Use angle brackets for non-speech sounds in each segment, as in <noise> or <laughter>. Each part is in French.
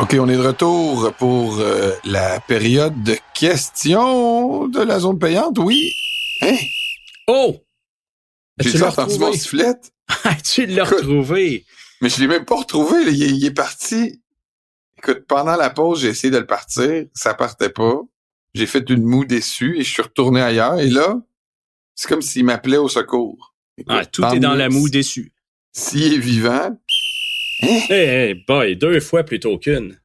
OK, on est de retour pour euh, la période de questions de la zone payante, oui. Hein? Oh! J'ai entendu mon sifflette, <laughs> tu l'as retrouvé? mais je l'ai même pas retrouvé. là. Il, est- il est parti. Écoute, pendant la pause, j'ai essayé de le partir. Ça partait pas. J'ai fait une moue déçue et je suis retourné ailleurs. Et là, c'est comme s'il m'appelait au secours. Écoute, Ah, tout est dans la moue déçu. S'il est vivant, Eh, hey, boy, deux fois plutôt qu'une.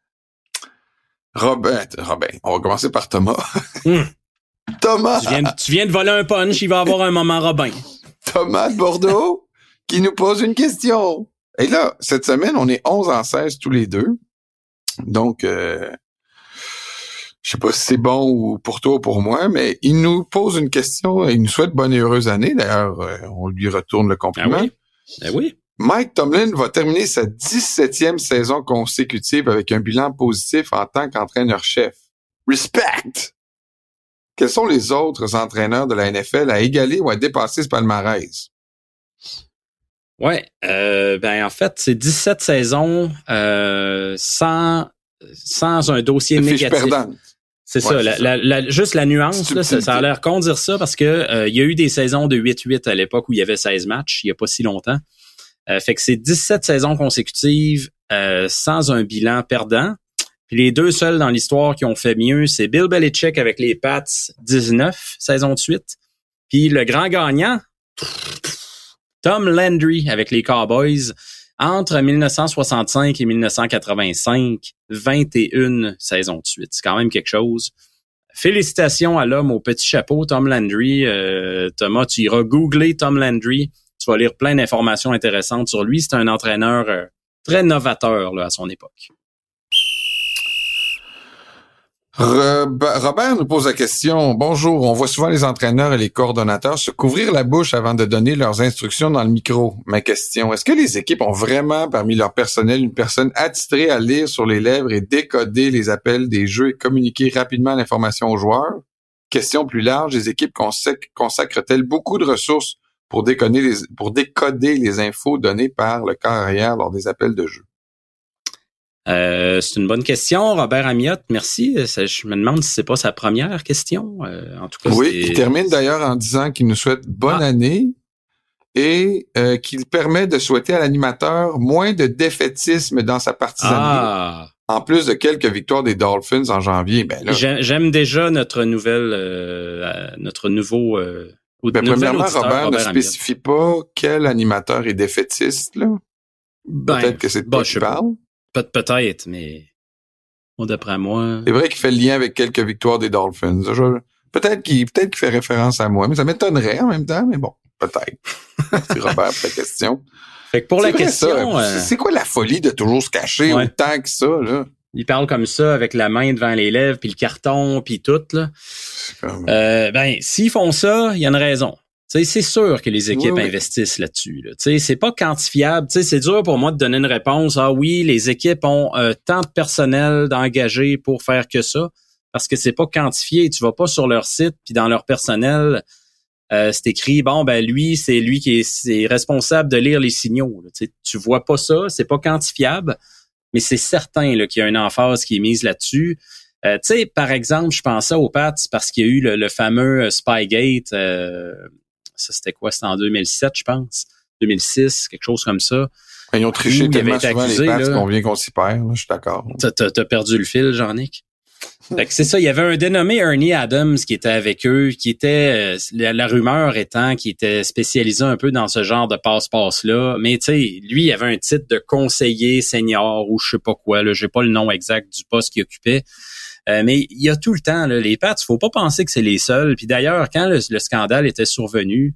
Robin, Robin, on va commencer par Thomas. Hmm. <laughs> Thomas, Tu viens, de- tu viens de voler un punch, il va avoir un moment Robin. Thomas de Bordeaux, <laughs> qui nous pose une question. Et là, cette semaine, on est 11 en 16 tous les deux. Donc, euh, je sais pas si c'est bon ou pour toi ou pour moi, mais il nous pose une question. Il nous souhaite bonne et heureuse année. D'ailleurs, euh, on lui retourne le Ah compliment. oui? Oui? Mike Tomlin va terminer sa 17e saison consécutive avec un bilan positif en tant qu'entraîneur-chef. Respect! Quels sont les autres entraîneurs de la NFL à égaler ou à dépasser ce palmarès? Ouais, euh, ben en fait, c'est 17 saisons euh, sans, sans un dossier négatif. perdante. C'est Ouais, ça, c'est la, ça. la- la- juste la nuance, là, ça, ça a l'air con de dire ça parce que euh, il y a eu des saisons de 8-8 à l'époque où il y avait 16 matchs, il y a pas si longtemps. Euh, fait que c'est 17 saisons consécutives euh, sans un bilan perdant. Puis les deux seuls dans l'histoire qui ont fait mieux, c'est Bill Belichick avec les Pats 19 saisons de suite. Puis le grand gagnant, Tom Landry avec les Cowboys entre 1965 et 1985, 21 saisons de suite. C'est quand même quelque chose. Félicitations à l'homme au petit chapeau, Tom Landry. Euh, Thomas, tu iras googler Tom Landry. Tu vas lire plein d'informations intéressantes sur lui. C'est un entraîneur euh, très novateur là, à son époque. Rob- Robert nous pose la question. Bonjour, on voit souvent les entraîneurs et les coordonnateurs se couvrir la bouche avant de donner leurs instructions dans le micro. Ma question, est-ce que les équipes ont vraiment parmi leur personnel une personne attitrée à lire sur les lèvres et décoder les appels des jeux et communiquer rapidement l'information aux joueurs? Question plus large, les équipes consac- consacrent-elles beaucoup de ressources pour décoder les, pour décoder les infos données par le corps arrière lors des appels de jeu? Euh, c'est une bonne question, Robert Amiot. Merci. Je me demande si c'est pas sa première question. Euh, en tout cas, Oui, il termine d'ailleurs en disant qu'il nous souhaite bonne Ah. année et euh, qu'il permet de souhaiter à l'animateur moins de défaitisme dans sa partisanerie, Ah, en plus de quelques victoires des Dolphins en janvier. Ben j'aime déjà notre nouvelle, euh, notre nouveau. Euh, ben, premièrement, auditeur, Robert, ne Amiot. spécifie pas quel animateur est défaitiste. Là. Ben, Peut-être que c'est de je qui parle. Peut- Peut-être, mais moi, d'après moi. C'est vrai qu'il fait le lien avec quelques victoires des Dolphins. Peut-être qu'il peut-être qu'il fait référence à moi, mais ça m'étonnerait en même temps, mais bon, peut-être. <laughs> Merci Robert pour ta question. Fait que pour la question, euh, C'est quoi la folie de toujours se cacher Ouais. autant que ça, là? il parle comme ça avec la main devant les lèvres, puis le carton, puis tout. Là. Euh, ben, s'ils font ça, il y a une raison. C'est sûr que les équipes Oui, oui. investissent là-dessus. Là. Sais, C'est pas quantifiable. C'est dur pour moi de donner une réponse. Ah oui, les équipes ont euh, tant de personnel d'engager pour faire que ça, parce que c'est pas quantifié. Tu vas pas sur leur site, puis dans leur personnel, euh, c'est écrit, bon, ben lui, c'est lui qui est, responsable de lire les signaux. là. Tu vois pas ça, c'est pas quantifiable, mais c'est certain qu'il y a une emphase qui est mise là-dessus. Euh, tu sais, par exemple, je pensais aux Pats parce qu'il y a eu le, le fameux euh, Spygate. Ça, c'était quoi? C'était en 2007, je pense. 2006, quelque chose comme ça. Ils ont triché Où il tellement avait été souvent accusé, les qu'on vient qu'on s'y perd, là, je suis d'accord. T'as, perdu le fil, Jean-Nic. Fait que c'est ça, il y avait un dénommé Ernie Adams qui était avec eux, qui était, euh, la, la rumeur étant qu'il était spécialisé un peu dans ce genre de passe-passe-là. Mais tu sais, lui, il avait un titre de conseiller senior ou je sais pas quoi, là, j'ai pas le nom exact du poste qu'il occupait. Euh, mais il y a tout le temps, là, les Pats, faut pas penser que c'est les seuls. Puis d'ailleurs, quand le, le scandale était survenu,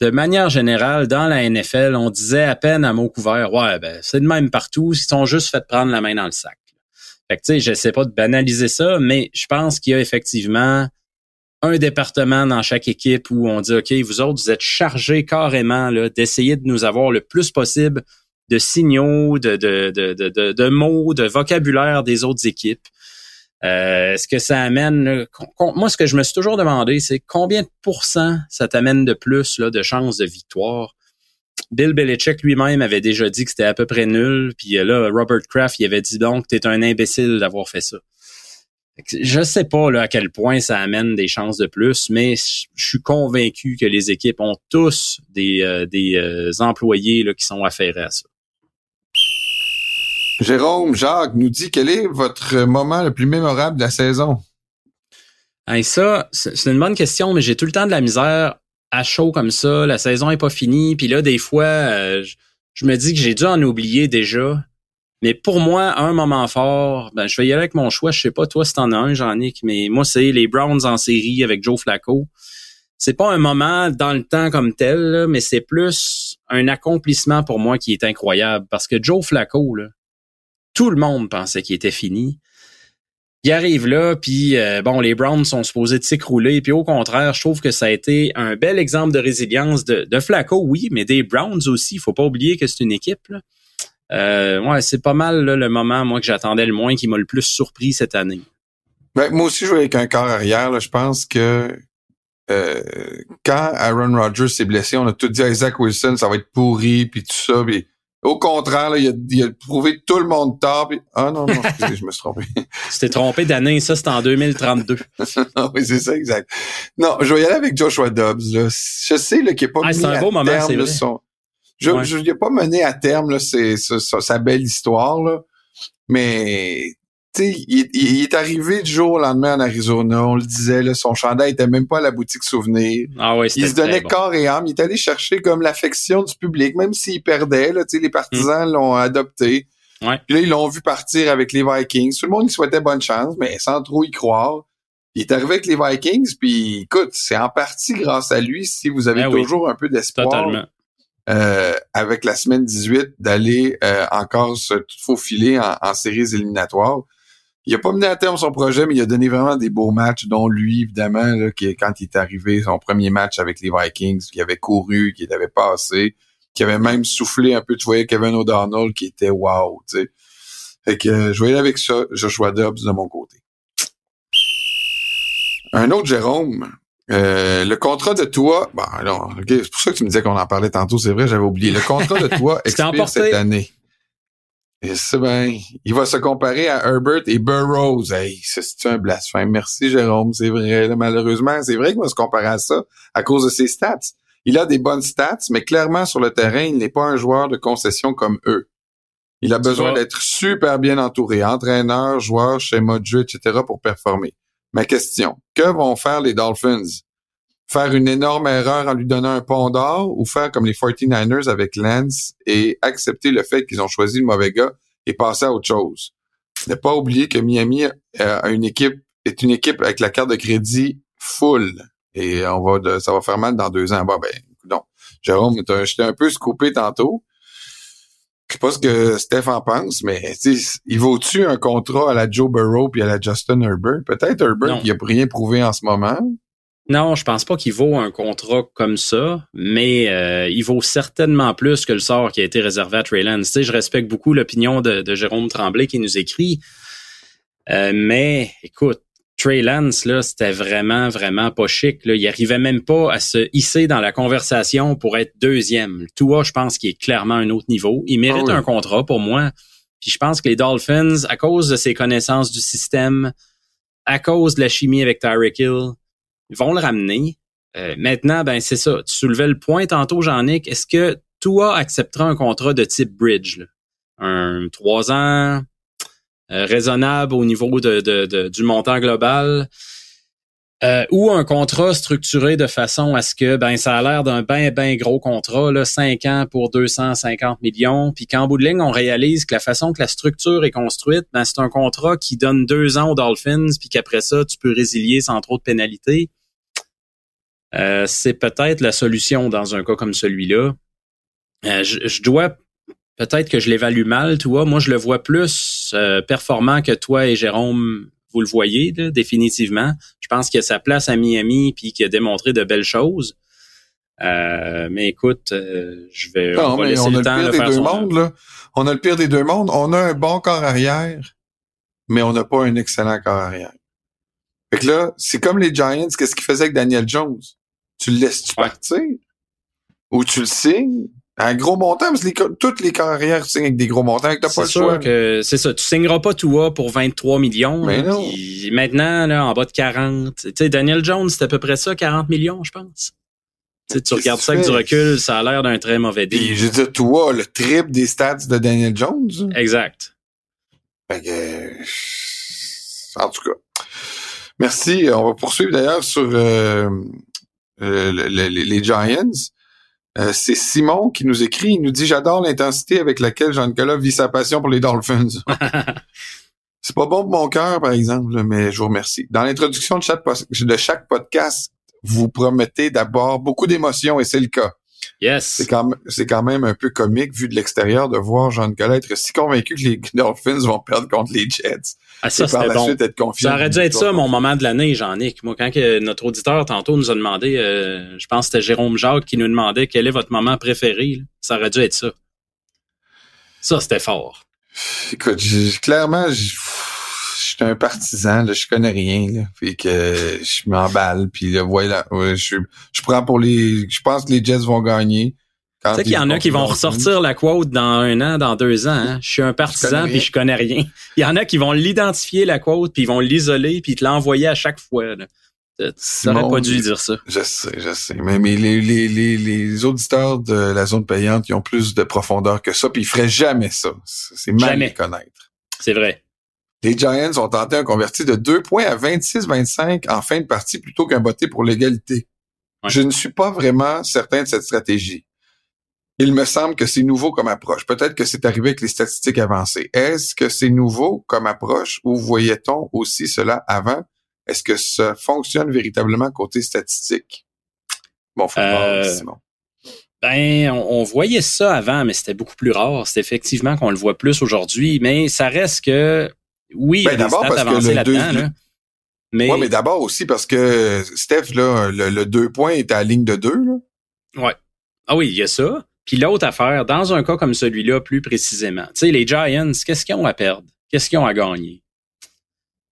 de manière générale, dans la NFL, on disait à peine à mot couvert, ouais, ben, c'est de même partout, ils sont juste fait prendre la main dans le sac. Fait que, tu sais, j'essaie pas de banaliser ça, mais je pense qu'il y a effectivement un département dans chaque équipe où on dit, OK, vous autres, vous êtes chargés carrément d'essayer de nous avoir le plus possible de signaux, de, de, de, de mots, de vocabulaire des autres équipes. Euh, Est-ce que ça amène... moi, ce que je me suis toujours demandé, c'est combien de pourcents ça t'amène de plus là, de chances de victoire? Bill Belichick lui-même avait déjà dit que c'était à peu près nul. Puis euh, là, Robert Kraft, il avait dit donc, t'es un imbécile d'avoir fait ça. Je sais pas là, à quel point ça amène des chances de plus, mais je suis convaincu que les équipes ont tous des, euh, des employés là, qui sont affairés à ça. Jérôme, Jacques nous dit quel est votre moment le plus mémorable de la saison? Hey, ça, c'est une bonne question, mais j'ai tout le temps de la misère à chaud comme ça. La saison est pas finie. Puis là, des fois, euh, je, me dis que j'ai dû en oublier déjà. Mais pour moi, un moment fort, ben, je vais y aller avec mon choix. Je sais pas toi si t'en as un, Jean-Nic, mais moi, c'est les Browns en série avec Joe Flacco. C'est pas un moment dans le temps comme tel, mais c'est plus un accomplissement pour moi qui est incroyable. Parce que Joe Flacco, là, tout le monde pensait qu'il était fini. Il arrive là, puis euh, bon, les Browns sont supposés de s'écrouler, puis au contraire, je trouve que ça a été un bel exemple de résilience de, de Flacco, oui, mais des Browns aussi. Il faut pas oublier que c'est une équipe. Euh, ouais, c'est pas mal le moment, moi, que j'attendais le moins, qui m'a le plus surpris cette année. Ben, moi aussi, je jouais avec un corps arrière. Je pense que euh, quand Aaron Rodgers s'est blessé, on a tout dit à Isaac Wilson, ça va être pourri, puis tout ça. Puis au contraire, là, il, a, il a prouvé tout le monde tard. Ah non, non, excusez, je me suis trompé. <laughs> tu t'es trompé d'année, ça, c'était en 2032. <laughs> oui, c'est ça, exact. Non, je vais y aller avec Joshua Dobbs. Là. Je sais qu'il n'est pas ah, mené un beau moment, terme là, son... Je ne pas mené à terme là, c'est, sa belle histoire, là. mais il, il, est arrivé du jour au lendemain en Arizona, on le disait, là, son chandail était même pas à la boutique souvenir. Ah ouais, il se donnait corps et âme. Il est allé chercher comme l'affection du public, même s'il perdait. Là, les partisans l'ont adopté. Ouais. Puis là, ils l'ont vu partir avec les Vikings. Tout le monde lui souhaitait bonne chance, mais sans trop y croire. Il est arrivé avec les Vikings, puis écoute, c'est en partie grâce à lui si vous avez ben toujours un peu d'espoir. Euh, avec la semaine 18 d'aller euh, encore se faufiler en, en séries éliminatoires il a pas mené à terme son projet, mais il a donné vraiment des beaux matchs, dont lui, évidemment, là, qui, quand il est arrivé, son premier match avec les Vikings, qui avait couru, qui avait passé, qui avait même soufflé un peu, tu voyais Kevin O'Donnell qui était wow, tu sais. Fait que euh, je voyais avec ça, Joshua Dobbs de mon côté. Un autre Jérôme, euh, le contrat de toi, bon alors, c'est pour ça que tu me disais qu'on en parlait tantôt, c'est vrai, j'avais oublié. Le contrat de toi <laughs> expire cette année. C'est bien. Il va se comparer à Herbert et Burroughs. Hey, c'est un blasphème. Merci, Jérôme. C'est vrai. malheureusement, c'est vrai qu'il va se comparer à ça à cause de ses stats. Il a des bonnes stats, mais clairement, sur le terrain, il n'est pas un joueur de concession comme eux. Il a besoin d'être super bien entouré, entraîneur, joueur, schéma de jeu, etc., pour performer. Ma question, que vont faire les Dolphins? Faire une énorme erreur en lui donnant un pont d'or ou faire comme les 49ers avec Lance et accepter le fait qu'ils ont choisi le mauvais gars et passer à autre chose. Ne pas oublier que Miami a une équipe, est une équipe avec la carte de crédit full. Et on va ça va faire mal dans deux ans. Bon, ben, non. Jérôme, j'étais un peu scoopé tantôt. Je sais pas ce que Steph en pense, mais il vaut-tu un contrat à la Joe Burrow puis à la Justin Herbert? Peut-être Herbert qui a rien prouvé en ce moment. Non, je pense pas qu'il vaut un contrat comme ça, mais euh, il vaut certainement plus que le sort qui a été réservé à Trey Lance. Tu sais, je respecte beaucoup l'opinion de, Jérôme Tremblay qui nous écrit, euh, mais écoute, Trey Lance, là, c'était vraiment, vraiment pas chic. Là. Il arrivait même pas à se hisser dans la conversation pour être deuxième. Tua, je pense qu'il est clairement un autre niveau. Il mérite ah un contrat pour moi. Puis je pense que les Dolphins, à cause de ses connaissances du système, à cause de la chimie avec Tyreek Hill, vont le ramener. Euh, maintenant, ben c'est ça. Tu soulevais le point tantôt, Jean-Nic. Est-ce que toi accepteras un contrat de type bridge? Un trois ans euh, raisonnable au niveau de, du montant global? Euh, ou un contrat structuré de façon à ce que ben ça a l'air d'un bien ben gros contrat là 5 ans pour 250 millions puis qu'en bout de ligne on réalise que la façon que la structure est construite ben c'est un contrat qui donne deux ans aux Dolphins puis qu'après ça tu peux résilier sans trop de pénalités euh, c'est peut-être la solution dans un cas comme celui-là euh, je, dois peut-être que je l'évalue mal tu vois moi je le vois plus performant que toi et Jérôme vous le voyez définitivement. Je pense qu'il a sa place à Miami puis qu'il a démontré de belles choses. Euh, mais écoute, euh, je vais on, va laisser le, temps pire des deux mondes, là. On a le pire des deux mondes. On a un bon corps arrière, mais on n'a pas un excellent corps arrière. Fait que là, c'est comme les Giants, qu'est-ce qu'ils faisaient avec Daniel Jones? Tu le laisses-tu partir? Ou tu le signes? Un gros montant, parce que toutes les carrières signent avec des gros montants, t'as pas le choix. que c'est ça. Tu signeras pas toi pour 23 millions. Mais non. maintenant, là, en bas de 40. Tu sais, Daniel Jones, c'est à peu près ça, 40 millions, je pense. Tu, tu regardes ça avec du recul, ça a l'air d'un très mauvais deal. je veux dire, toi, le triple des stats de Daniel Jones? Exact. Fait que, en tout cas. Merci. On va poursuivre d'ailleurs sur euh, euh, les Giants. Euh, c'est Simon qui nous écrit, il nous dit j'adore l'intensité avec laquelle Jean-Nicolas vit sa passion pour les Dolphins. <laughs> c'est pas bon pour mon cœur, par exemple, mais je vous remercie. Dans l'introduction de chaque, de chaque podcast, vous promettez d'abord beaucoup d'émotions et c'est le cas. Yes. C'est quand, même un peu comique, vu de l'extérieur, de voir Jean-Nicolas être si convaincu que les Dolphins vont perdre contre les Jets. Ah, ça, bon. ça aurait dû être ça, mon moment de l'année, Jean-Nic. Moi, quand que notre auditeur, tantôt, nous a demandé, euh, je pense que c'était Jérôme Jacques qui nous demandait quel est votre moment préféré. Ça aurait dû être ça. Ça, c'était fort. Écoute, clairement, suis un partisan, là, je connais rien, là, fait que je m'emballe, puis là, voilà, je, je prends pour les, je pense que les Jets vont gagner. Tu sais qu'il y en a qui vont ressortir la quote dans un an, dans deux ans. Hein? Je suis un partisan puis je connais rien. Il y en a qui vont l'identifier la quote puis ils vont l'isoler puis te l'envoyer à chaque fois. Là. Ça aurait pas dû dire ça. Je sais, je sais. Mais, mais les, les, les, les, auditeurs de la zone payante, ils ont plus de profondeur que ça, puis ils feraient jamais ça. C'est mal à connaître. C'est vrai. Les Giants ont tenté un converti de 2 points à 26-25 en fin de partie plutôt qu'un botté pour l'égalité. Je ne suis pas vraiment certain de cette stratégie. Il me semble que c'est nouveau comme approche. Peut-être que c'est arrivé avec les statistiques avancées. Est-ce que c'est nouveau comme approche ou voyait-on aussi cela avant? Est-ce que ça fonctionne véritablement côté statistique? Bon, faut euh, Simon. Ben, on, voyait ça avant, mais c'était beaucoup plus rare. C'est effectivement qu'on le voit plus aujourd'hui, mais ça reste que oui, ben, d'abord parce que le là Mais... Ouais, mais d'abord aussi parce que Steph, là, le, deux points est à la ligne de deux. Là. Ouais. Ah oui, il y a ça. Puis l'autre affaire, dans un cas comme celui-là, plus précisément, tu sais, les Giants, qu'est-ce qu'ils ont à perdre? Qu'est-ce qu'ils ont à gagner?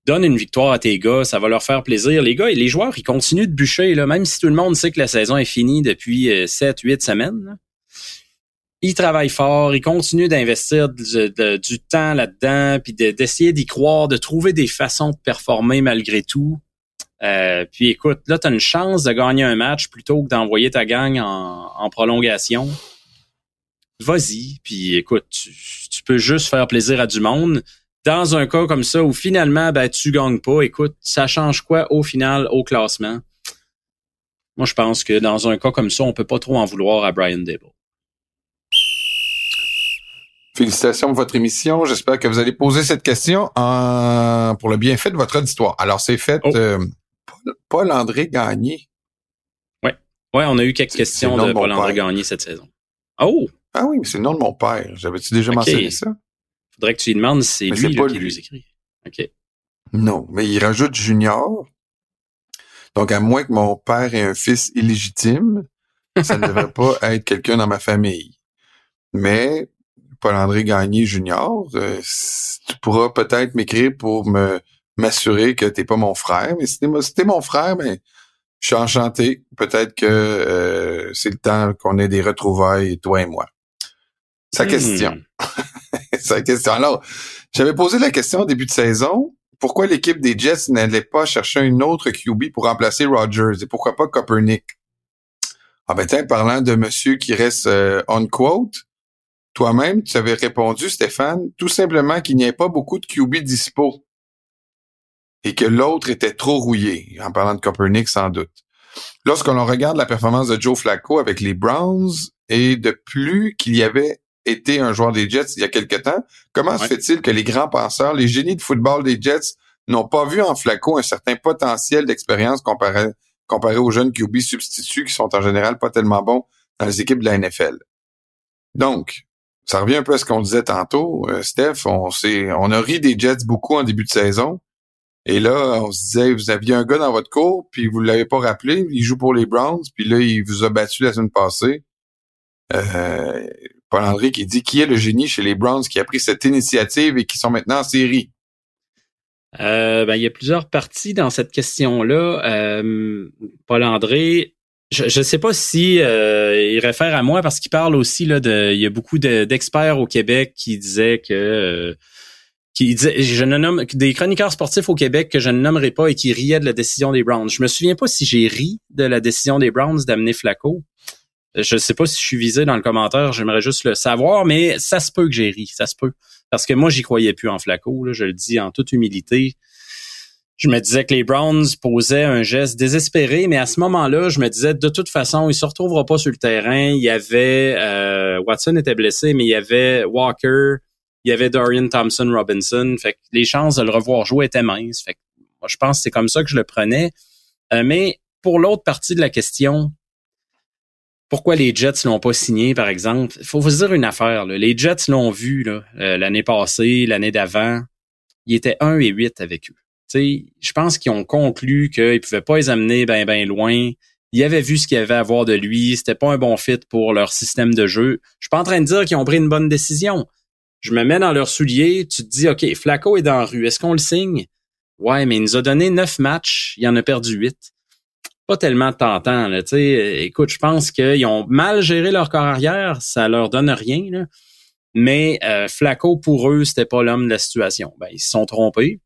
Donne une victoire à tes gars, ça va leur faire plaisir. Les gars, et les joueurs, ils continuent de bûcher, là, même si tout le monde sait que la saison est finie depuis 7, euh, 8 semaines. Là il travaille fort, il continue d'investir du, temps là-dedans, puis d'essayer d'y croire, de trouver des façons de performer malgré tout. Euh, puis écoute, là, tu as une chance de gagner un match plutôt que d'envoyer ta gang en, prolongation. Vas-y, puis écoute, tu, peux juste faire plaisir à du monde. Dans un cas comme ça où finalement, ben, tu gagnes pas, écoute, ça change quoi au final au classement? Moi, je pense que dans un cas comme ça, on peut pas trop en vouloir à Brian Dable. Félicitations pour votre émission. J'espère que vous allez poser cette question en... pour le bienfait de votre auditoire. Alors, c'est fait oh. euh, Paul-André Gagné. Oui. Ouais, on a eu quelques questions de, Paul-André Gagné cette saison. Oh! Ah oui, mais c'est le nom de mon père. J'avais-tu déjà mentionné ça? Faudrait que tu lui demandes si c'est lui, qui lui écrit. OK. Non, mais il rajoute Junior. Donc, à moins que mon père ait un fils illégitime, ça ne devrait <laughs> pas être quelqu'un dans ma famille. Mais Paul-André Gagné Junior. Euh, tu pourras peut-être m'écrire pour me m'assurer que t'es pas mon frère. Mais si t'es, mon frère, mais ben, je suis enchanté. Peut-être que euh, c'est le temps qu'on ait des retrouvailles, toi et moi. Sa hmm. question. <laughs> Sa question. Alors, j'avais posé la question au début de saison. Pourquoi l'équipe des Jets n'allait pas chercher une autre QB pour remplacer Rodgers? Et pourquoi pas Copernic? Ah ben tiens, parlant de monsieur qui reste euh, on quote, toi-même, tu avais répondu, Stéphane, tout simplement qu'il n'y ait pas beaucoup de QB dispo et que l'autre était trop rouillé, en parlant de Copernic sans doute. Lorsque l'on regarde la performance de Joe Flacco avec les Browns et de plus qu'il y avait été un joueur des Jets il y a quelque temps, comment se fait-il que les grands penseurs, les génies de football des Jets n'ont pas vu en Flacco un certain potentiel d'expérience comparé, comparé aux jeunes QB substituts qui sont en général pas tellement bons dans les équipes de la NFL? Donc, ça revient un peu à ce qu'on disait tantôt, euh, Steph. On on a ri des Jets beaucoup en début de saison. Et là, on se disait, vous aviez un gars dans votre cours, puis vous l'avez pas rappelé, il joue pour les Browns, puis là, il vous a battu la semaine passée. Euh, Paul-André qui dit qui est le génie chez les Browns qui a pris cette initiative et qui sont maintenant en série? Euh, ben, il y a plusieurs parties dans cette question-là. Paul-André, je ne sais pas si euh, il réfère à moi parce qu'il parle aussi là de il y a beaucoup d'experts au Québec qui disaient que euh, qui disaient je ne nomme des chroniqueurs sportifs au Québec que je ne nommerai pas et qui riaient de la décision des Browns. Je me souviens pas si j'ai ri de la décision des Browns d'amener Flacco. Je sais pas si je suis visé dans le commentaire, j'aimerais juste le savoir, mais ça se peut que j'ai ri, ça se peut. Parce que moi, j'y croyais plus en Flacco, là, je le dis en toute humilité je me disais que les Browns posaient un geste désespéré, mais à ce moment-là, je me disais de toute façon, il se retrouvera pas sur le terrain. Il y avait euh, Watson était blessé, mais il y avait Walker, il y avait Dorian Thompson Robinson. Fait que les chances de le revoir jouer étaient minces. Fait que moi, je pense que c'est comme ça que je le prenais. Euh, mais pour l'autre partie de la question, pourquoi les Jets l'ont pas signé, par exemple? Il faut vous dire une affaire. Les Jets l'ont vu euh, l'année passée, l'année d'avant. Il était 1 et 8 avec eux je pense qu'ils ont conclu qu'ils pouvaient pas les amener ben ben loin. Ils avaient vu ce qu'il y avait à voir de lui. C'était pas un bon fit pour leur système de jeu. Je suis pas en train de dire qu'ils ont pris une bonne décision. Je me mets dans leurs souliers. Tu te dis, OK, Flacco est dans la rue. Est-ce qu'on le signe? Ouais, mais il nous a donné neuf matchs. Il en a perdu huit. Pas tellement tentant, là. écoute, je pense qu'ils ont mal géré leur carrière. Ça leur donne rien. Mais euh, Flacco, pour eux, c'était pas l'homme de la situation. Ben, ils se sont trompés.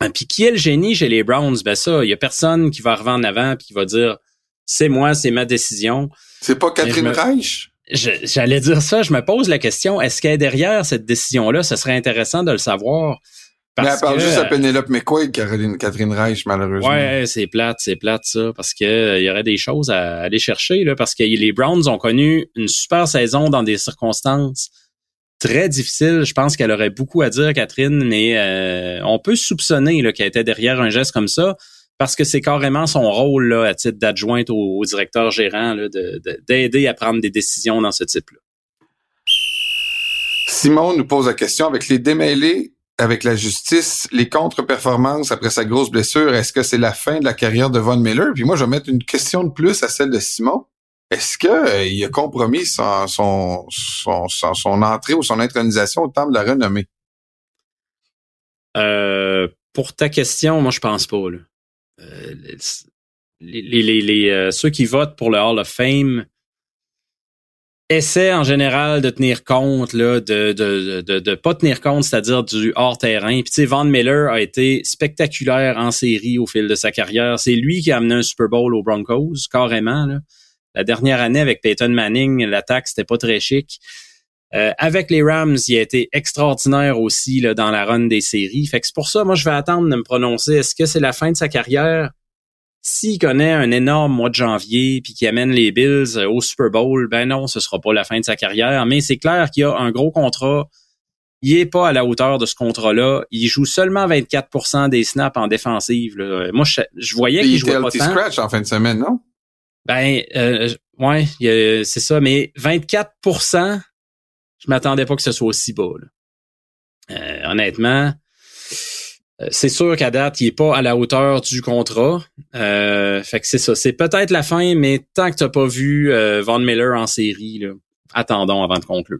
Ah, puis qui est le génie chez les Browns? Ben ça, il y a personne qui va arriver en avant puis qui va dire c'est moi, c'est ma décision. C'est pas Catherine Reich? J'allais dire ça, je me pose la question, est-ce qu'elle est derrière cette décision-là? Ce serait intéressant de le savoir. Parce Mais elle parle juste à Penelope McQuaid, Caroline, Catherine Reich, malheureusement. Ouais, c'est plate, c'est plate ça, parce que euh, il y aurait des choses à aller chercher, là, parce que les Browns ont connu une super saison dans des circonstances très difficile. Je pense qu'elle aurait beaucoup à dire, Catherine, mais euh, on peut soupçonner qu'elle était derrière un geste comme ça parce que c'est carrément son rôle à titre d'adjointe au, directeur gérant d'aider à prendre des décisions dans ce type-là. Simon nous pose la question avec les démêlés avec la justice, les contre-performances après sa grosse blessure, est-ce que c'est la fin de la carrière de Von Miller? Puis moi, je vais mettre une question de plus à celle de Simon. Est-ce qu'il euh, a compromis son, entrée ou son intronisation au temple de la renommée? Euh, pour ta question, moi, je pense pas. Euh, les, les, ceux qui votent pour le Hall of Fame essaient en général de tenir compte là, de, de, de, de pas tenir compte, c'est-à-dire du hors-terrain. Puis tu sais, Von Miller a été spectaculaire en série au fil de sa carrière. C'est lui qui a amené un Super Bowl aux Broncos, carrément. Là. La dernière année avec Peyton Manning, l'attaque, c'était pas très chic. Euh, avec les Rams, il a été extraordinaire aussi là, dans la run des séries. Fait que c'est pour ça, moi, je vais attendre de me prononcer. Est-ce que c'est la fin de sa carrière? S'il connaît un énorme mois de janvier puis qu'il amène les Bills euh, au Super Bowl, ben non, ce sera pas la fin de sa carrière. Mais c'est clair qu'il y a un gros contrat. Il est pas à la hauteur de ce contrat-là. Il joue seulement 24% des snaps en défensive. Moi, je, voyais qu'il jouait pas tant. scratch en fin de semaine, non? Ben, euh, ouais, c'est ça. Mais 24% je m'attendais pas que ce soit aussi bas. Euh, honnêtement, euh, c'est sûr qu'à date, il est pas à la hauteur du contrat. Euh, fait que c'est ça. C'est peut-être la fin, mais tant que tu n'as pas vu euh, Von Miller en série, là, attendons avant de conclure.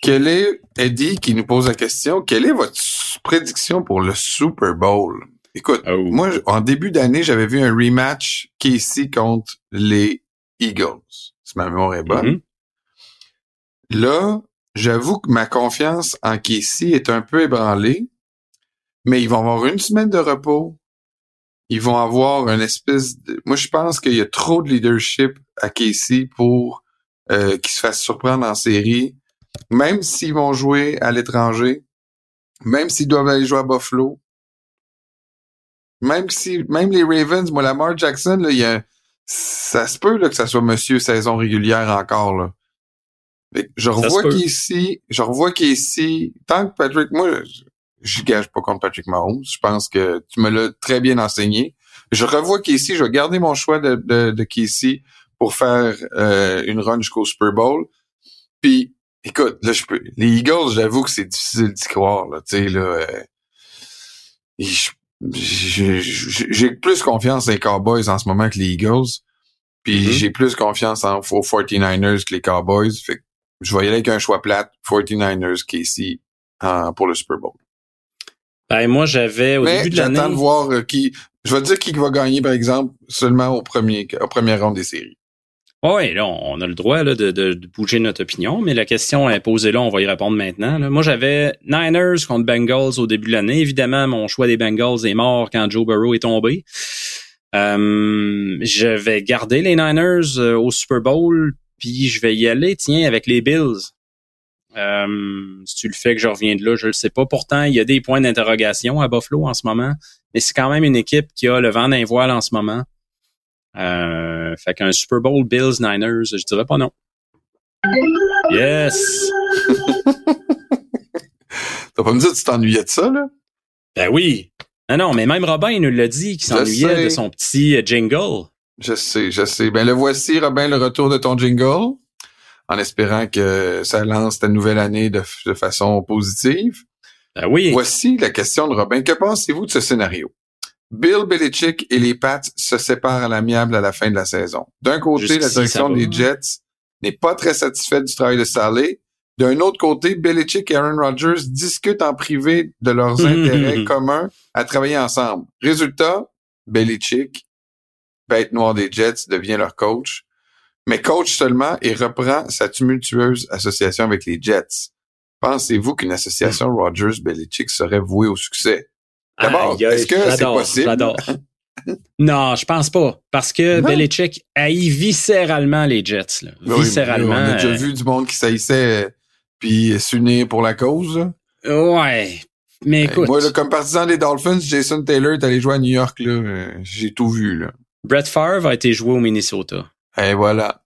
Quelle est, Eddie qui nous pose la question, quelle est votre prédiction pour le Super Bowl? Écoute, oh. moi, en début d'année, j'avais vu un rematch Casey contre les Eagles. Si ma mémoire est bonne. Mm-hmm. Là, j'avoue que ma confiance en Casey est un peu ébranlée, mais ils vont avoir une semaine de repos. Ils vont avoir une espèce de... Moi, je pense qu'il y a trop de leadership à Casey pour euh, qu'ils se fasse surprendre en série. Même s'ils vont jouer à l'étranger, même s'ils doivent aller jouer à Buffalo, même si, même les Ravens, moi, Lamar Jackson, là, il y a, ça se peut là, que ça soit monsieur saison régulière encore. Là. je revois qu'ici, je revois qu'ici, tant que Patrick, moi, je gage pas contre Patrick Mahomes. Je pense que tu me l'as très bien enseigné. Je revois qu'ici, je vais garder mon choix de, de, de Casey pour faire euh, une run jusqu'au Super Bowl. Puis, écoute, là, je peux. Les Eagles, j'avoue que c'est difficile d'y croire. Là, tu sais, là. Euh, j'ai plus confiance dans les Cowboys en ce moment que les Eagles. Puis mm-hmm. j'ai plus confiance en, aux 49ers que les Cowboys. Fait que je vais y aller avec un choix plate, 49ers Casey pour le Super Bowl. Ben, moi, j'avais au début de l'année. J'attends de voir euh, qui. Je vais dire qui va gagner, par exemple, seulement au premier, au premier round des séries. Oui, là, on a le droit là, de, bouger notre opinion, mais la question est posée là, on va y répondre maintenant. Moi, j'avais Niners contre Bengals au début de l'année. Évidemment, mon choix des Bengals est mort quand Joe Burrow est tombé. Euh, je vais garder les Niners euh, au Super Bowl, puis je vais y aller, tiens, avec les Bills. Euh, si tu le fais que je reviens de là, je le sais pas. Pourtant, il y a des points d'interrogation à Buffalo en ce moment, mais c'est quand même une équipe qui a le vent d'un voile en ce moment. Euh, fait qu'un Super Bowl Bills Niners, je dirais pas non. Yes! <laughs> T'as pas me dire que tu t'ennuyais de ça, là? Ben oui. Non, non, mais même Robin nous l'a dit qu'il s'ennuyait de son petit euh, jingle. Je sais, je sais. Ben le voici, Robin, le retour de ton jingle, en espérant que ça lance ta nouvelle année de, de façon positive. Ben oui. Voici la question de Robin. Que pensez-vous de ce scénario? Bill Belichick et les Pats se séparent à l'amiable à la fin de la saison. D'un côté, la direction des Jets n'est pas très satisfaite du travail de Saleh. D'un autre côté, Belichick et Aaron Rodgers discutent en privé de leurs <laughs> intérêts communs à travailler ensemble. Résultat, Belichick, bête noire des Jets, devient leur coach, mais coach seulement et reprend sa tumultueuse association avec les Jets. Pensez-vous qu'une association Rodgers-Belichick serait vouée au succès? D'abord, est-ce que c'est possible? J'adore. <laughs> non, je pense pas. Parce que Belichick haït viscéralement les Jets. Là. viscéralement. on a déjà euh, vu du monde qui s'haïssait euh, puis s'unir pour la cause. Ouais. Mais écoute. moi, comme partisan des Dolphins, Jason Taylor est allé jouer à New York. là. Euh, j'ai tout vu. Là. Brett Favre a été joué au Minnesota. Et voilà.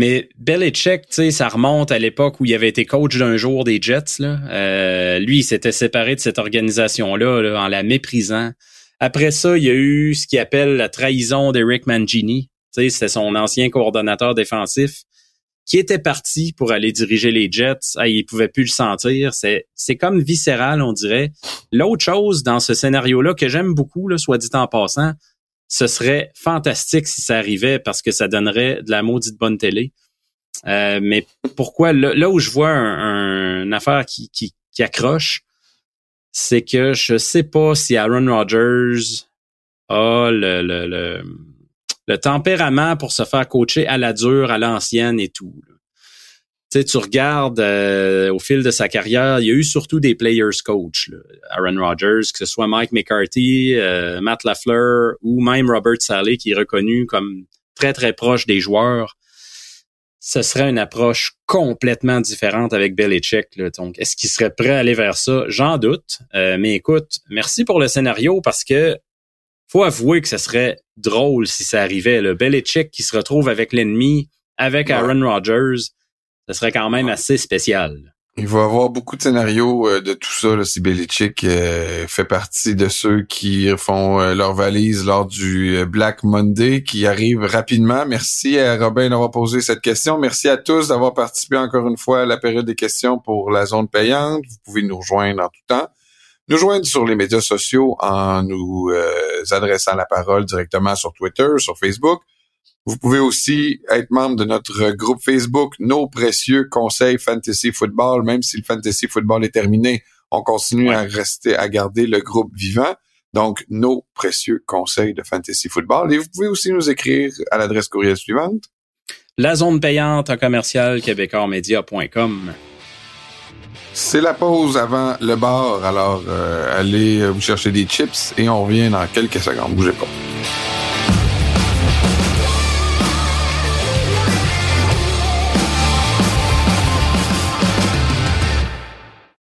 Mais Belichick, ça remonte à l'époque où il avait été coach d'un jour des Jets. Là. Euh, lui, il s'était séparé de cette organisation-là en la méprisant. Après ça, il y a eu ce qu'il appelle la trahison d'Eric Mangini. C'était son ancien coordonnateur défensif qui était parti pour aller diriger les Jets. Ah, il pouvait plus le sentir. C'est, c'est comme viscéral, on dirait. L'autre chose dans ce scénario-là que j'aime beaucoup, là, soit dit en passant, ce serait fantastique si ça arrivait parce que ça donnerait de la maudite bonne télé. Euh, mais pourquoi là, où je vois un, une affaire qui, qui, qui accroche, c'est que je sais pas si Aaron Rodgers a le, le, le, le, tempérament pour se faire coacher à la dure, à l'ancienne et tout sais, tu regardes euh, au fil de sa carrière, il y a eu surtout des players coach. Aaron Rodgers, que ce soit Mike McCarthy, euh, Matt LaFleur ou même Robert Saleh, qui est reconnu comme très, très proche des joueurs. Ce serait une approche complètement différente avec Belichick. Là. Donc, est-ce qu'il serait prêt à aller vers ça? J'en doute. Euh, mais écoute, merci pour le scénario parce que faut avouer que ce serait drôle si ça arrivait. Le Belichick qui se retrouve avec l'ennemi, avec Aaron Rodgers ce serait quand même assez spécial. Il va y avoir beaucoup de scénarios euh, de tout ça. Là, si euh, fait partie de ceux qui font euh, leur valise lors du Black Monday qui arrive rapidement. Merci à Robin d'avoir posé cette question. Merci à tous d'avoir participé encore une fois à la période des questions pour la zone payante. Vous pouvez nous rejoindre en tout temps. Nous joindre sur les médias sociaux en nous adressant la parole directement sur Twitter, sur Facebook. Vous pouvez aussi être membre de notre groupe Facebook, Nos précieux conseils fantasy football. Même si le fantasy football est terminé, on continue à rester, à garder le groupe vivant. Donc, nos précieux conseils de fantasy football. Et vous pouvez aussi nous écrire à l'adresse courriel suivante. La zone payante en commercial québécoismedia.com. C'est la pause avant le bar, alors euh, allez vous chercher des chips et on revient dans quelques secondes. Bougez pas.